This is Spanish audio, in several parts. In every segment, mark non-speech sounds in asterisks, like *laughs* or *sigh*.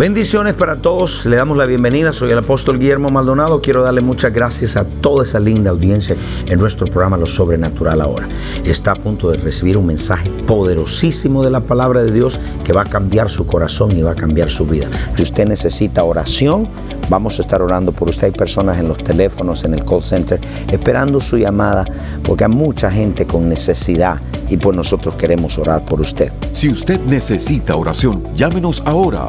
Bendiciones para todos, le damos la bienvenida, soy el apóstol Guillermo Maldonado, quiero darle muchas gracias a toda esa linda audiencia en nuestro programa Lo Sobrenatural ahora. Está a punto de recibir un mensaje poderosísimo de la palabra de Dios que va a cambiar su corazón y va a cambiar su vida. Si usted necesita oración, vamos a estar orando por usted. Hay personas en los teléfonos, en el call center, esperando su llamada, porque hay mucha gente con necesidad y pues nosotros queremos orar por usted. Si usted necesita oración, llámenos ahora.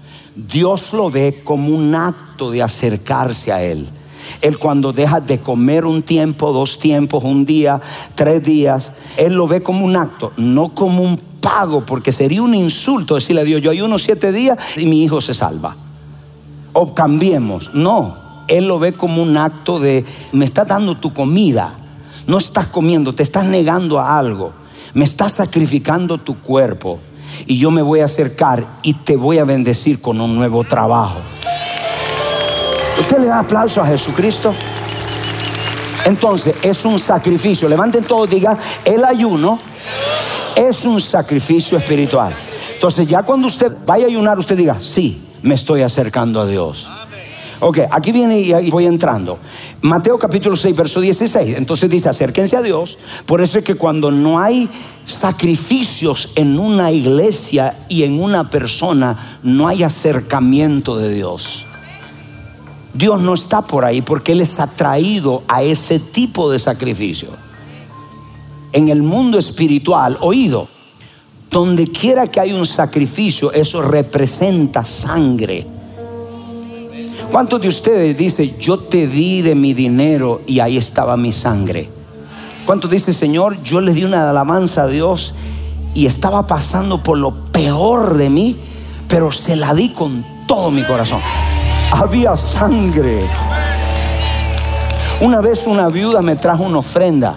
Dios lo ve como un acto de acercarse a Él. Él cuando deja de comer un tiempo, dos tiempos, un día, tres días, Él lo ve como un acto, no como un pago, porque sería un insulto decirle a Dios, yo hay unos siete días y mi hijo se salva. O cambiemos. No, Él lo ve como un acto de, me está dando tu comida, no estás comiendo, te estás negando a algo, me estás sacrificando tu cuerpo y yo me voy a acercar y te voy a bendecir con un nuevo trabajo. ¿Usted le da aplauso a Jesucristo? Entonces es un sacrificio. Levanten todo, digan, el ayuno es un sacrificio espiritual. Entonces ya cuando usted vaya a ayunar, usted diga, sí, me estoy acercando a Dios. Ok, aquí viene y voy entrando. Mateo capítulo 6, verso 16. Entonces dice, acérquense a Dios. Por eso es que cuando no hay sacrificios en una iglesia y en una persona, no hay acercamiento de Dios. Dios no está por ahí porque Él es atraído a ese tipo de sacrificio. En el mundo espiritual, oído, donde quiera que hay un sacrificio, eso representa sangre ¿Cuántos de ustedes dicen, yo te di de mi dinero y ahí estaba mi sangre? ¿Cuántos dicen, Señor, yo le di una alabanza a Dios y estaba pasando por lo peor de mí, pero se la di con todo mi corazón? Había sangre. Una vez una viuda me trajo una ofrenda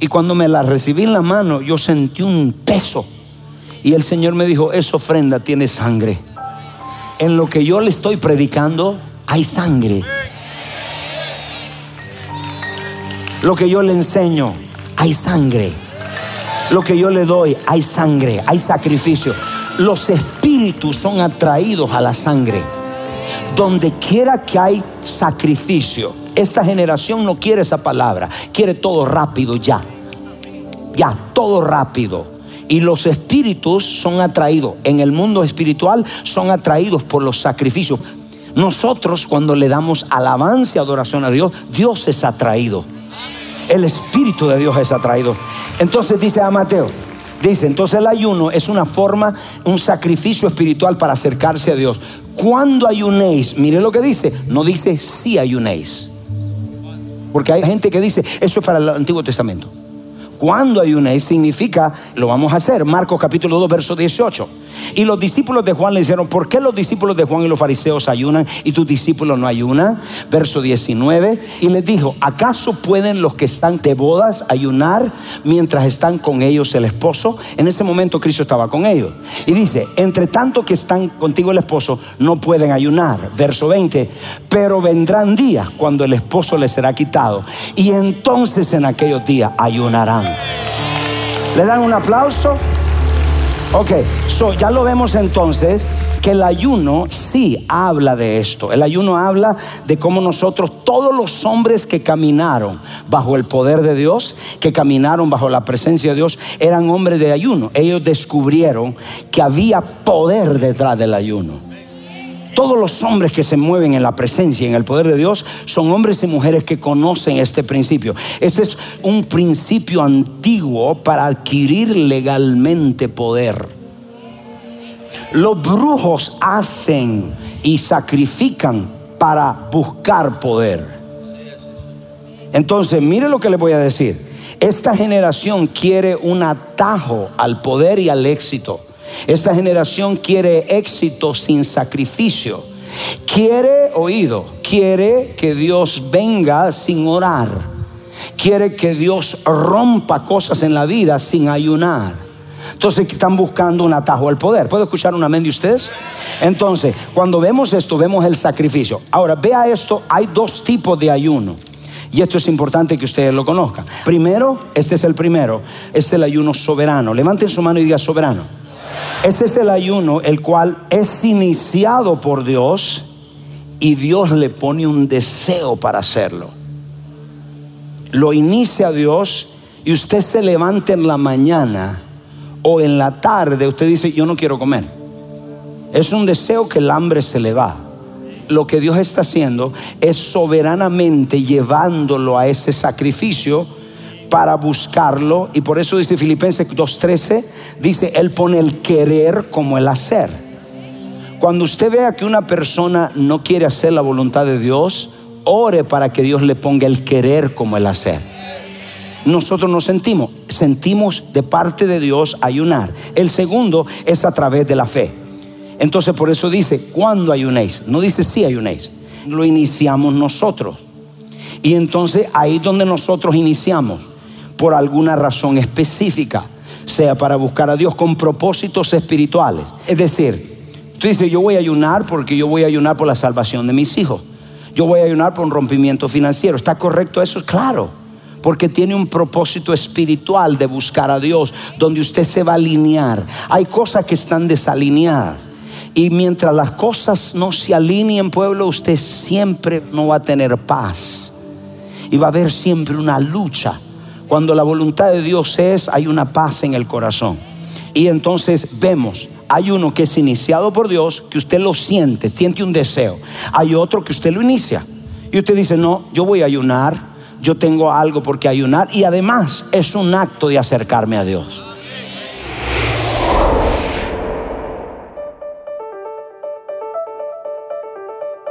y cuando me la recibí en la mano yo sentí un peso y el Señor me dijo, esa ofrenda tiene sangre en lo que yo le estoy predicando hay sangre. Lo que yo le enseño, hay sangre. Lo que yo le doy, hay sangre, hay sacrificio. Los espíritus son atraídos a la sangre. Donde quiera que hay sacrificio, esta generación no quiere esa palabra, quiere todo rápido ya. Ya, todo rápido. Y los espíritus son atraídos, en el mundo espiritual son atraídos por los sacrificios. Nosotros cuando le damos alabanza y adoración a Dios, Dios es atraído. El Espíritu de Dios es atraído. Entonces dice a Mateo, dice, entonces el ayuno es una forma, un sacrificio espiritual para acercarse a Dios. Cuando ayunéis, mire lo que dice, no dice si ayunéis. Porque hay gente que dice, eso es para el Antiguo Testamento cuando ayunéis significa, lo vamos a hacer. Marcos capítulo 2, verso 18. Y los discípulos de Juan le dijeron, ¿por qué los discípulos de Juan y los fariseos ayunan y tus discípulos no ayunan? Verso 19. Y les dijo, ¿acaso pueden los que están de bodas ayunar mientras están con ellos el esposo? En ese momento Cristo estaba con ellos. Y dice, entre tanto que están contigo el esposo, no pueden ayunar. Verso 20. Pero vendrán días cuando el esposo les será quitado. Y entonces en aquellos días ayunarán. ¿Le dan un aplauso? Ok, so ya lo vemos entonces que el ayuno sí habla de esto. El ayuno habla de cómo nosotros, todos los hombres que caminaron bajo el poder de Dios, que caminaron bajo la presencia de Dios, eran hombres de ayuno. Ellos descubrieron que había poder detrás del ayuno. Todos los hombres que se mueven en la presencia y en el poder de Dios son hombres y mujeres que conocen este principio. Ese es un principio antiguo para adquirir legalmente poder. Los brujos hacen y sacrifican para buscar poder. Entonces, mire lo que le voy a decir. Esta generación quiere un atajo al poder y al éxito. Esta generación quiere éxito sin sacrificio. Quiere oído, quiere que Dios venga sin orar. Quiere que Dios rompa cosas en la vida sin ayunar. Entonces están buscando un atajo al poder. ¿Puedo escuchar un amén de ustedes? Entonces, cuando vemos esto, vemos el sacrificio. Ahora, vea esto, hay dos tipos de ayuno. Y esto es importante que ustedes lo conozcan. Primero, este es el primero, es el ayuno soberano. Levanten su mano y diga soberano. Ese es el ayuno el cual es iniciado por Dios y Dios le pone un deseo para hacerlo. Lo inicia Dios y usted se levanta en la mañana o en la tarde, usted dice, yo no quiero comer. Es un deseo que el hambre se le va. Lo que Dios está haciendo es soberanamente llevándolo a ese sacrificio para buscarlo. Y por eso dice Filipenses 2.13, dice, Él pone el querer como el hacer. Cuando usted vea que una persona no quiere hacer la voluntad de Dios, ore para que Dios le ponga el querer como el hacer. Nosotros nos sentimos, sentimos de parte de Dios ayunar. El segundo es a través de la fe. Entonces por eso dice, cuando ayunéis? No dice si ayunéis. Lo iniciamos nosotros. Y entonces ahí donde nosotros iniciamos por alguna razón específica, sea para buscar a Dios con propósitos espirituales. Es decir, tú dices, yo voy a ayunar porque yo voy a ayunar por la salvación de mis hijos. Yo voy a ayunar por un rompimiento financiero. ¿Está correcto eso? Claro. Porque tiene un propósito espiritual de buscar a Dios, donde usted se va a alinear. Hay cosas que están desalineadas. Y mientras las cosas no se alineen, pueblo, usted siempre no va a tener paz. Y va a haber siempre una lucha cuando la voluntad de Dios es, hay una paz en el corazón. Y entonces vemos, hay uno que es iniciado por Dios, que usted lo siente, siente un deseo. Hay otro que usted lo inicia. Y usted dice, no, yo voy a ayunar, yo tengo algo por qué ayunar. Y además es un acto de acercarme a Dios.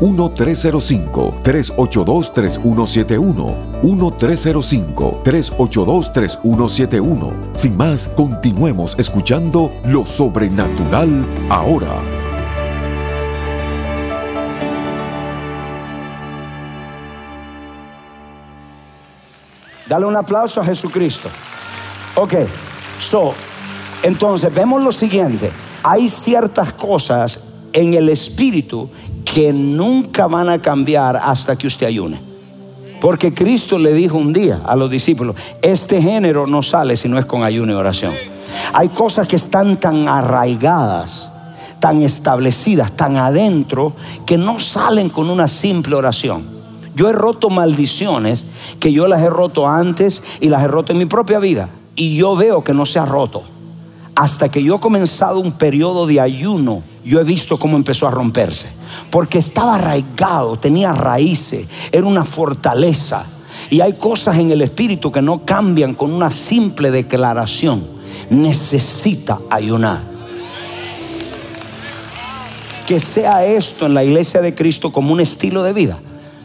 1-305-382-3171. 1-305-382-3171. Sin más, continuemos escuchando lo sobrenatural ahora. Dale un aplauso a Jesucristo. Ok, so, entonces vemos lo siguiente. Hay ciertas cosas en el espíritu que nunca van a cambiar hasta que usted ayune. Porque Cristo le dijo un día a los discípulos, este género no sale si no es con ayuno y oración. Hay cosas que están tan arraigadas, tan establecidas, tan adentro, que no salen con una simple oración. Yo he roto maldiciones que yo las he roto antes y las he roto en mi propia vida. Y yo veo que no se ha roto. Hasta que yo he comenzado un periodo de ayuno, yo he visto cómo empezó a romperse porque estaba arraigado, tenía raíces, era una fortaleza. Y hay cosas en el espíritu que no cambian con una simple declaración. Necesita ayunar. Que sea esto en la iglesia de Cristo como un estilo de vida.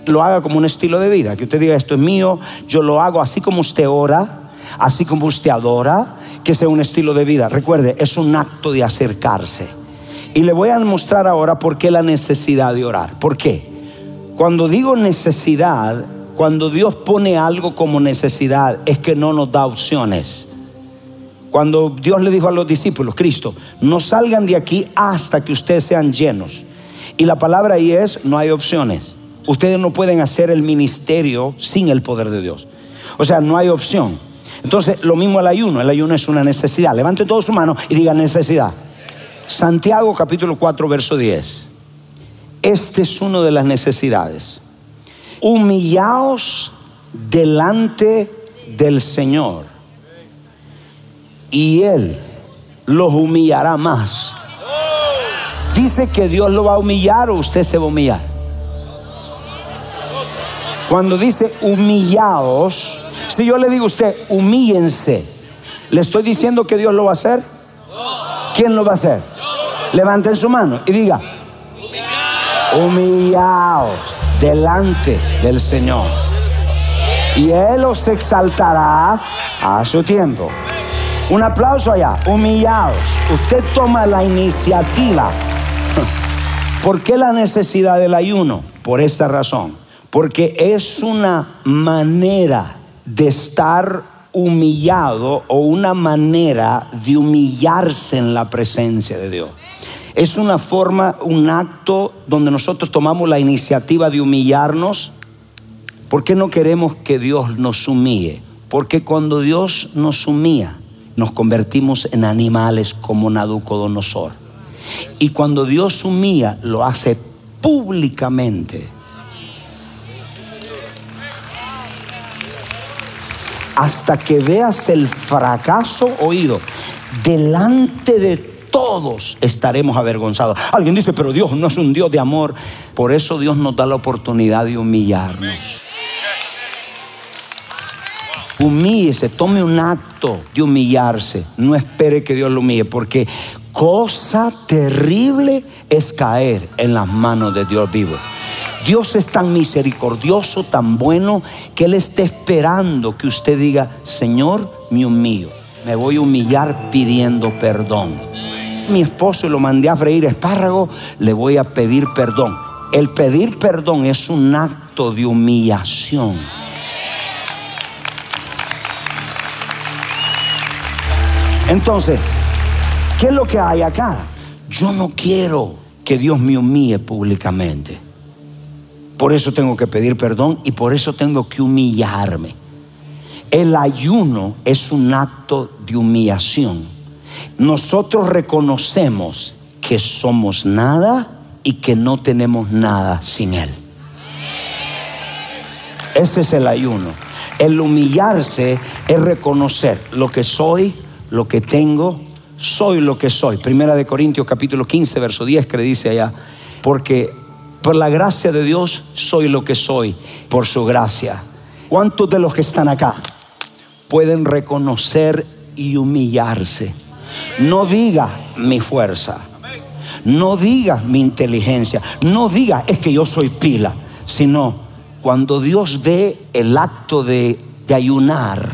Lo haga como un estilo de vida. Que usted diga, esto es mío, yo lo hago así como usted ora, así como usted adora, que sea un estilo de vida. Recuerde, es un acto de acercarse. Y le voy a mostrar ahora por qué la necesidad de orar. ¿Por qué? Cuando digo necesidad, cuando Dios pone algo como necesidad, es que no nos da opciones. Cuando Dios le dijo a los discípulos, Cristo, no salgan de aquí hasta que ustedes sean llenos. Y la palabra ahí es, no hay opciones. Ustedes no pueden hacer el ministerio sin el poder de Dios. O sea, no hay opción. Entonces, lo mismo el ayuno. El ayuno es una necesidad. Levanten todos su mano y digan necesidad. Santiago capítulo 4, verso 10. Este es uno de las necesidades. Humillaos delante del Señor y Él los humillará más. Dice que Dios lo va a humillar o usted se va a humillar. Cuando dice humillaos, si yo le digo a usted, humíllense, ¿le estoy diciendo que Dios lo va a hacer? ¿Quién lo va a hacer? Levanten su mano y diga, humillaos delante del Señor. Y Él os exaltará a su tiempo. Un aplauso allá, humillaos. Usted toma la iniciativa. *laughs* ¿Por qué la necesidad del ayuno? Por esta razón. Porque es una manera de estar humillado o una manera de humillarse en la presencia de Dios. Es una forma, un acto donde nosotros tomamos la iniciativa de humillarnos. ¿Por qué no queremos que Dios nos humille? Porque cuando Dios nos humilla, nos convertimos en animales como Nabucodonosor. Y cuando Dios humilla, lo hace públicamente. Hasta que veas el fracaso oído delante de todos estaremos avergonzados. Alguien dice, pero Dios no es un Dios de amor. Por eso Dios nos da la oportunidad de humillarnos. Humíllese, tome un acto de humillarse. No espere que Dios lo humille, porque cosa terrible es caer en las manos de Dios vivo. Dios es tan misericordioso, tan bueno, que Él está esperando que usted diga, Señor, me humillo. Me voy a humillar pidiendo perdón. Mi esposo lo mandé a freír espárrago, le voy a pedir perdón. El pedir perdón es un acto de humillación. Entonces, ¿qué es lo que hay acá? Yo no quiero que Dios me humille públicamente. Por eso tengo que pedir perdón y por eso tengo que humillarme. El ayuno es un acto de humillación. Nosotros reconocemos que somos nada y que no tenemos nada sin Él. Ese es el ayuno. El humillarse es reconocer lo que soy, lo que tengo, soy lo que soy. Primera de Corintios capítulo 15, verso 10 que le dice allá, porque por la gracia de Dios soy lo que soy, por su gracia. ¿Cuántos de los que están acá pueden reconocer y humillarse? No diga mi fuerza, no diga mi inteligencia, no diga es que yo soy pila, sino cuando Dios ve el acto de, ayunar,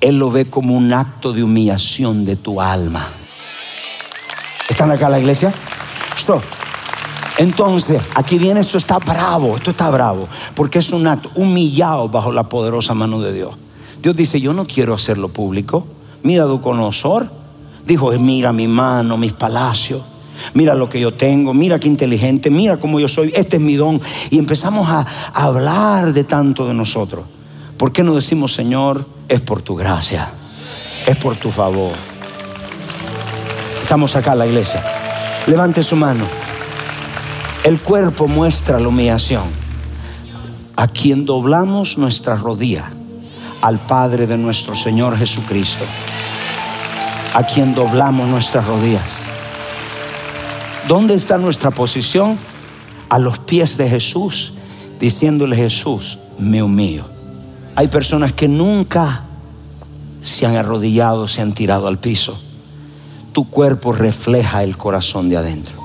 Él lo ve como un acto de humillación de tu alma. ¿Están acá la iglesia? So, entonces, aquí viene, esto está bravo, esto está bravo, porque es un acto humillado bajo la poderosa mano de Dios. Dios dice, yo no quiero hacerlo público. Mira, Duconosor dijo, mira mi mano, mis palacios, mira lo que yo tengo, mira qué inteligente, mira cómo yo soy, este es mi don. Y empezamos a, a hablar de tanto de nosotros. ¿Por qué no decimos, Señor, es por tu gracia, es por tu favor? Estamos acá en la iglesia. Levante su mano. El cuerpo muestra la humillación. A quien doblamos nuestra rodilla, al Padre de nuestro Señor Jesucristo. A quien doblamos nuestras rodillas. ¿Dónde está nuestra posición? A los pies de Jesús, diciéndole Jesús, me humillo. Hay personas que nunca se han arrodillado, se han tirado al piso. Tu cuerpo refleja el corazón de adentro.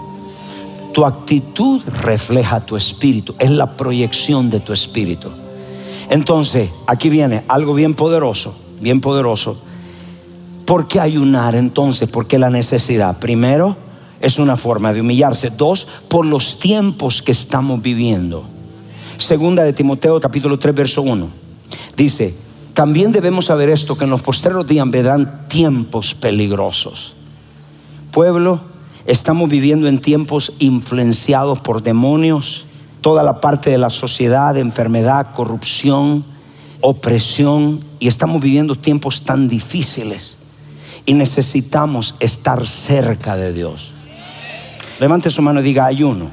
Tu actitud refleja tu espíritu, es la proyección de tu espíritu. Entonces, aquí viene algo bien poderoso, bien poderoso. ¿Por qué ayunar entonces? ¿Por qué la necesidad? Primero, es una forma de humillarse. Dos, por los tiempos que estamos viviendo. Segunda de Timoteo capítulo 3, verso 1. Dice, también debemos saber esto, que en los postreros días vendrán tiempos peligrosos. Pueblo, estamos viviendo en tiempos influenciados por demonios toda la parte de la sociedad, enfermedad, corrupción, opresión, y estamos viviendo tiempos tan difíciles y necesitamos estar cerca de Dios. Levante su mano y diga ayuno.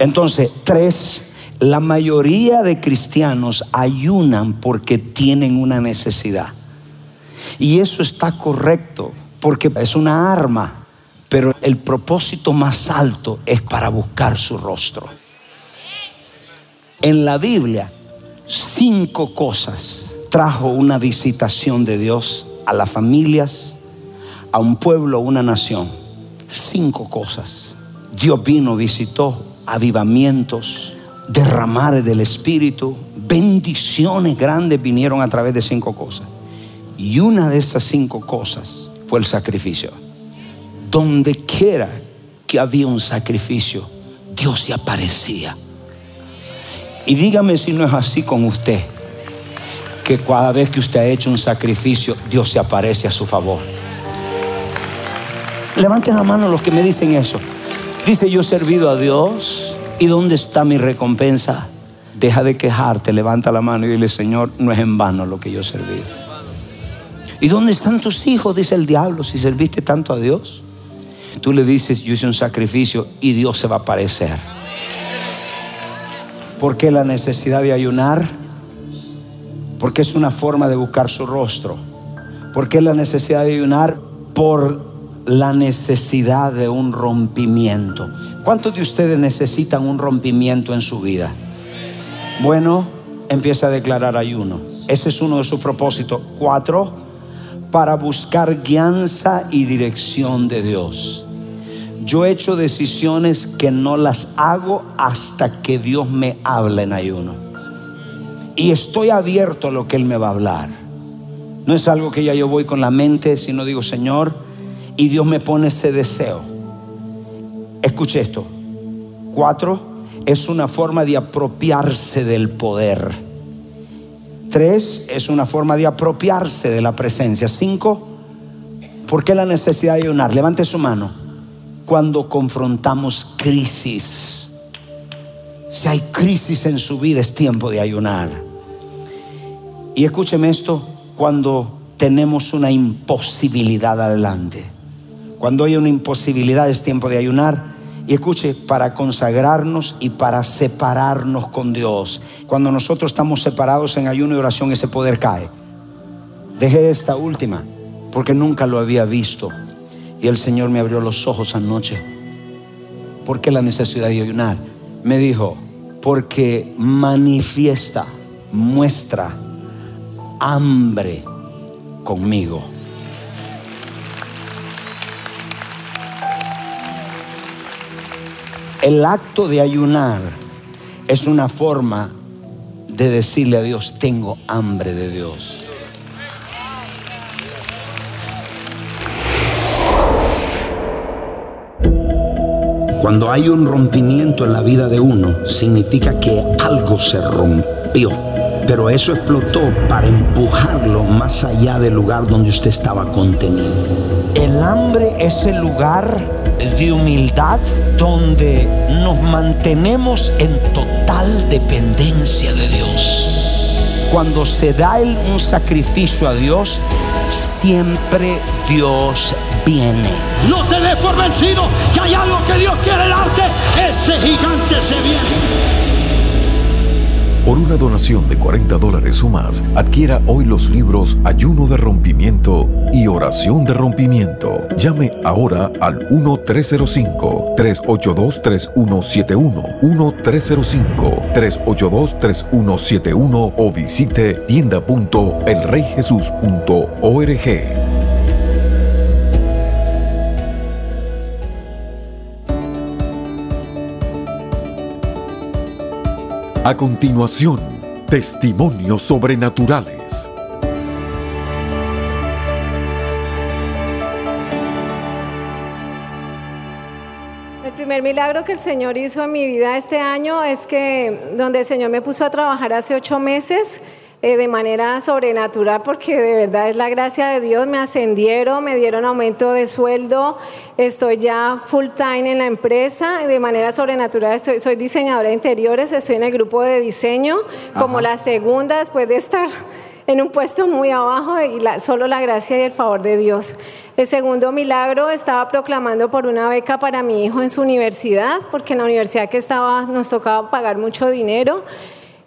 Entonces, tres, la mayoría de cristianos ayunan porque tienen una necesidad. Y eso está correcto, porque es una arma, pero el propósito más alto es para buscar su rostro. En la Biblia, cinco cosas trajo una visitación de Dios a las familias, a un pueblo, a una nación. Cinco cosas. Dios vino, visitó, avivamientos, derramar del Espíritu, bendiciones grandes vinieron a través de cinco cosas. Y una de esas cinco cosas fue el sacrificio. Donde quiera que había un sacrificio, Dios se aparecía. Y dígame si no es así con usted, que cada vez que usted ha hecho un sacrificio, Dios se aparece a su favor. Levanten la mano los que me dicen eso. Dice, yo he servido a Dios. ¿Y dónde está mi recompensa? Deja de quejarte, levanta la mano y dile, Señor, no es en vano lo que yo he servido. ¿Y dónde están tus hijos? Dice el diablo, si serviste tanto a Dios. Tú le dices, yo hice un sacrificio y Dios se va a aparecer. ¿Por qué la necesidad de ayunar? Porque es una forma de buscar su rostro. ¿Por qué la necesidad de ayunar? Por la necesidad de un rompimiento. ¿Cuántos de ustedes necesitan un rompimiento en su vida? Bueno, empieza a declarar ayuno. Ese es uno de sus propósitos. Cuatro, para buscar guianza y dirección de Dios. Yo he hecho decisiones que no las hago hasta que Dios me habla en ayuno. Y estoy abierto a lo que Él me va a hablar. No es algo que ya yo voy con la mente, sino digo, Señor, y Dios me pone ese deseo. Escuche esto. Cuatro, es una forma de apropiarse del poder. Tres, es una forma de apropiarse de la presencia. Cinco, ¿por qué la necesidad de ayunar? Levante su mano. Cuando confrontamos crisis. Si hay crisis en su vida, es tiempo de ayunar. Y escúcheme esto, cuando tenemos una imposibilidad adelante. Cuando hay una imposibilidad es tiempo de ayunar. Y escuche, para consagrarnos y para separarnos con Dios. Cuando nosotros estamos separados en ayuno y oración, ese poder cae. Dejé esta última, porque nunca lo había visto. Y el Señor me abrió los ojos anoche. ¿Por qué la necesidad de ayunar? Me dijo, porque manifiesta, muestra hambre conmigo. El acto de ayunar es una forma de decirle a Dios, tengo hambre de Dios. Cuando hay un rompimiento en la vida de uno, significa que algo se rompió. Pero eso explotó para empujarlo más allá del lugar donde usted estaba contenido. El hambre es el lugar de humildad donde nos mantenemos en total dependencia de Dios. Cuando se da un sacrificio a Dios, siempre Dios viene. No te des por vencido, que hay algo que Dios quiere darte. Ese gigante se viene. Por una donación de 40 dólares o más, adquiera hoy los libros Ayuno de Rompimiento y Oración de Rompimiento. Llame ahora al 1-305-382-3171, 1-305-382-3171 o visite tienda.elreyjesus.org. A continuación, testimonios sobrenaturales. El primer milagro que el Señor hizo en mi vida este año es que donde el Señor me puso a trabajar hace ocho meses, eh, de manera sobrenatural porque de verdad es la gracia de Dios. Me ascendieron, me dieron aumento de sueldo, estoy ya full time en la empresa, de manera sobrenatural soy diseñadora de interiores, estoy en el grupo de diseño como la segunda después de estar *laughs* en un puesto muy abajo y solo la gracia y el favor de Dios. El segundo milagro estaba proclamando por una beca para mi hijo en su universidad, porque en la universidad que estaba nos tocaba pagar mucho dinero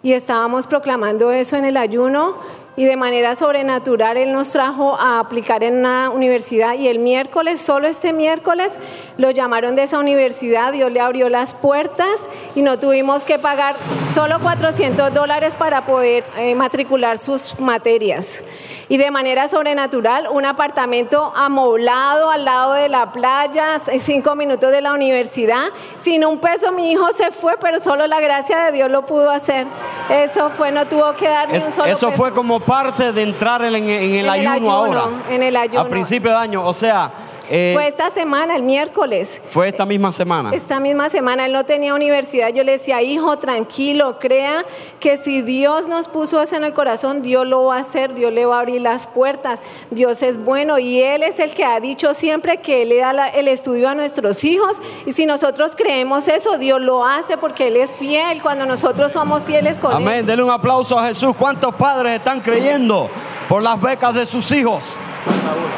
y estábamos proclamando eso en el ayuno y de manera sobrenatural Él nos trajo a aplicar en una universidad y el miércoles, solo este miércoles, lo llamaron de esa universidad, Dios le abrió las puertas y no tuvimos que pagar solo 400 dólares para poder eh, matricular sus materias y de manera sobrenatural un apartamento amoblado al lado de la playa, cinco minutos de la universidad. Sin un peso mi hijo se fue, pero solo la gracia de Dios lo pudo hacer. Eso fue, no tuvo que dar ni un solo Eso fue como parte de entrar en, el, ayuno ahora. En el ayuno. A principio de año, o sea, eh, fue esta semana, el miércoles. Fue esta misma semana. Esta misma semana, él no tenía universidad. Yo le decía, hijo, tranquilo, crea que si Dios nos puso eso en el corazón, Dios lo va a hacer, Dios le va a abrir las puertas. Dios es bueno y Él es el que ha dicho siempre que Él le da el estudio a nuestros hijos. Y si nosotros creemos eso, Dios lo hace porque Él es fiel cuando nosotros somos fieles con Él. Amén, denle un aplauso a Jesús. ¿Cuántos padres están creyendo por las becas de sus hijos?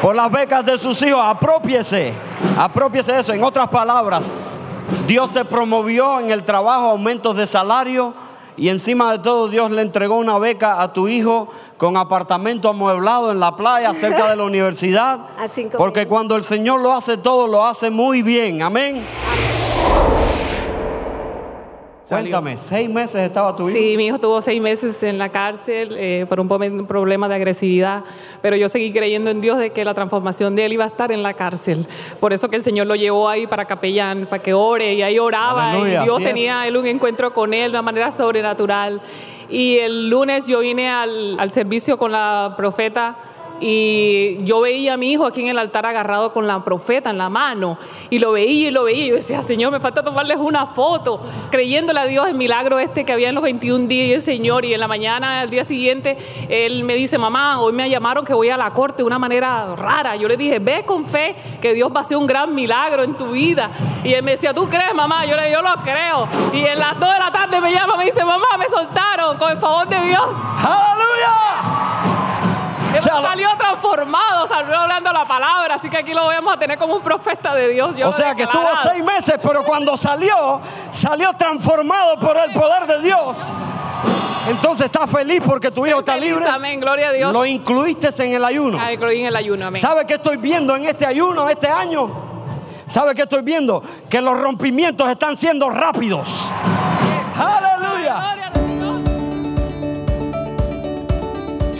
Por las becas de sus hijos. Apropiese, apropiese eso. En otras palabras, Dios te promovió en el trabajo aumentos de salario y encima de todo Dios le entregó una beca a tu hijo con apartamento amueblado en la playa cerca de la *laughs* universidad. Porque cuando el Señor lo hace todo, lo hace muy bien. Amén. Cuéntame, ¿seis meses estaba tu hijo? Sí, mi hijo tuvo seis meses en la cárcel eh, por un problema de agresividad, pero yo seguí creyendo en Dios de que la transformación de él iba a estar en la cárcel. Por eso que el Señor lo llevó ahí para capellán, para que ore, y ahí oraba, y Dios tenía él un encuentro con él de una manera sobrenatural. Y el lunes yo vine al, al servicio con la profeta y yo veía a mi hijo aquí en el altar agarrado con la profeta en la mano y lo veía y lo veía y yo decía, Señor, me falta tomarles una foto, creyéndole a Dios el milagro este que había en los 21 días y el Señor y en la mañana, al día siguiente, él me dice, mamá, hoy me llamaron que voy a la corte de una manera rara. Yo le dije, ve con fe que Dios va a hacer un gran milagro en tu vida. Y él me decía, ¿tú crees, mamá? Yo le dije, yo lo creo. Y en las 2 de la tarde me llama, me dice, mamá, me soltaron con el favor de Dios. ¡Aleluya! Salió transformado, salió hablando la palabra, así que aquí lo vamos a tener como un profeta de Dios. o sea que estuvo seis meses, pero cuando salió, salió transformado por el poder de Dios. Entonces está feliz porque tu hijo está libre. Amén, gloria a Dios. Lo incluiste en el ayuno. Ah, incluí en el ayuno, amén. ¿Sabe qué estoy viendo en este ayuno, este año? ¿Sabe qué estoy viendo? Que los rompimientos están siendo rápidos.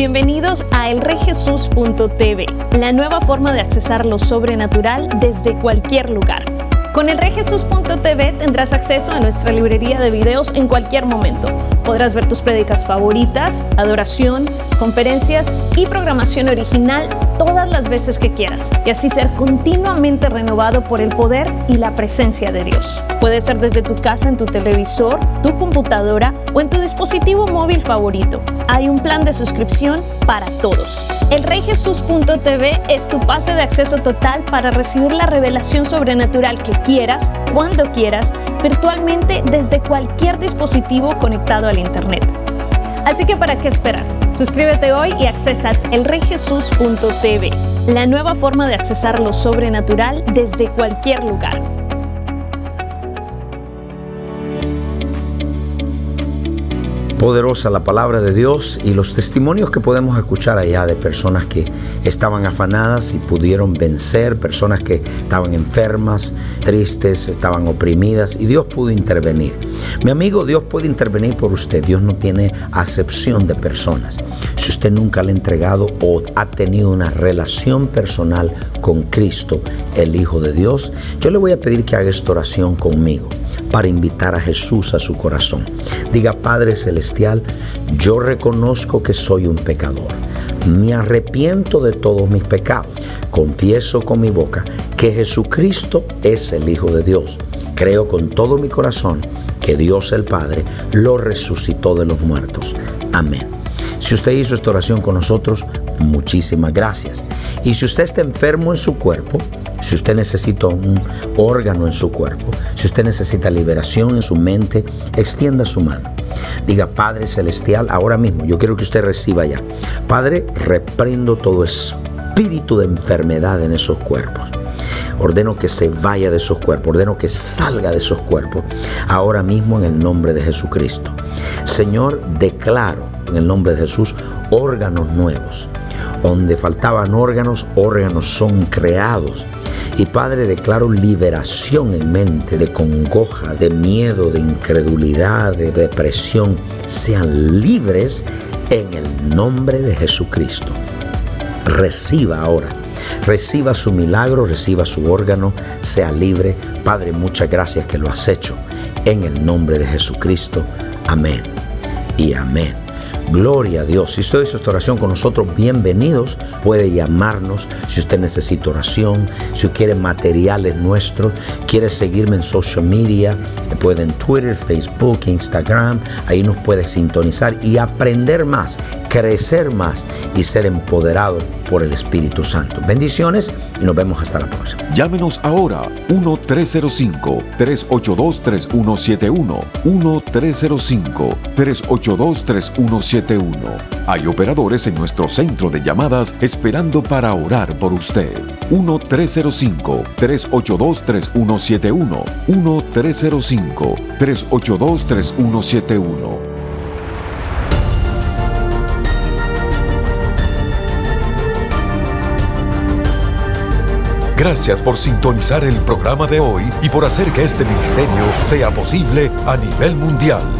Bienvenidos a elrejesus.tv, la nueva forma de accesar lo sobrenatural desde cualquier lugar. Con elrejesus.tv tendrás acceso a nuestra librería de videos en cualquier momento. Podrás ver tus prédicas favoritas, adoración, conferencias y programación original todas las veces que quieras y así ser continuamente renovado por el poder y la presencia de Dios. Puede ser desde tu casa, en tu televisor, tu computadora o en tu dispositivo móvil favorito. Hay un plan de suscripción para todos. El reyjesus.tv es tu pase de acceso total para recibir la revelación sobrenatural que quieras, cuando quieras, virtualmente desde cualquier dispositivo conectado al Internet. Así que ¿para qué esperar? Suscríbete hoy y accesa elreyjesus.tv, la nueva forma de accesar lo sobrenatural desde cualquier lugar. Poderosa la palabra de Dios y los testimonios que podemos escuchar allá de personas que estaban afanadas y pudieron vencer, personas que estaban enfermas, tristes, estaban oprimidas y Dios pudo intervenir. Mi amigo, Dios puede intervenir por usted. Dios no tiene acepción de personas. Si usted nunca le ha entregado o ha tenido una relación personal con Cristo, el Hijo de Dios, yo le voy a pedir que haga esta oración conmigo para invitar a Jesús a su corazón. Diga, Padre Celestial, yo reconozco que soy un pecador. Me arrepiento de todos mis pecados. Confieso con mi boca que Jesucristo es el Hijo de Dios. Creo con todo mi corazón que Dios el Padre lo resucitó de los muertos. Amén. Si usted hizo esta oración con nosotros, muchísimas gracias. Y si usted está enfermo en su cuerpo, si usted necesita un órgano en su cuerpo, si usted necesita liberación en su mente, extienda su mano. Diga, Padre Celestial, ahora mismo yo quiero que usted reciba ya. Padre, reprendo todo espíritu de enfermedad en esos cuerpos. Ordeno que se vaya de esos cuerpos, ordeno que salga de esos cuerpos, ahora mismo en el nombre de Jesucristo. Señor, declaro en el nombre de Jesús órganos nuevos. Donde faltaban órganos, órganos son creados. Y Padre, declaro liberación en mente de congoja, de miedo, de incredulidad, de depresión. Sean libres en el nombre de Jesucristo. Reciba ahora. Reciba su milagro, reciba su órgano, sea libre. Padre, muchas gracias que lo has hecho. En el nombre de Jesucristo. Amén y amén. Gloria a Dios. Si usted hizo esta oración con nosotros, bienvenidos. Puede llamarnos si usted necesita oración, si quiere materiales nuestros, quiere seguirme en social media, puede en Twitter, Facebook, Instagram. Ahí nos puede sintonizar y aprender más, crecer más y ser empoderado por el Espíritu Santo. Bendiciones y nos vemos hasta la próxima. Llámenos ahora 1-305-382-3171. 1-305-382-3171. Hay operadores en nuestro centro de llamadas esperando para orar por usted. 1-305-382-3171. 1-305-382-3171. Gracias por sintonizar el programa de hoy y por hacer que este ministerio sea posible a nivel mundial.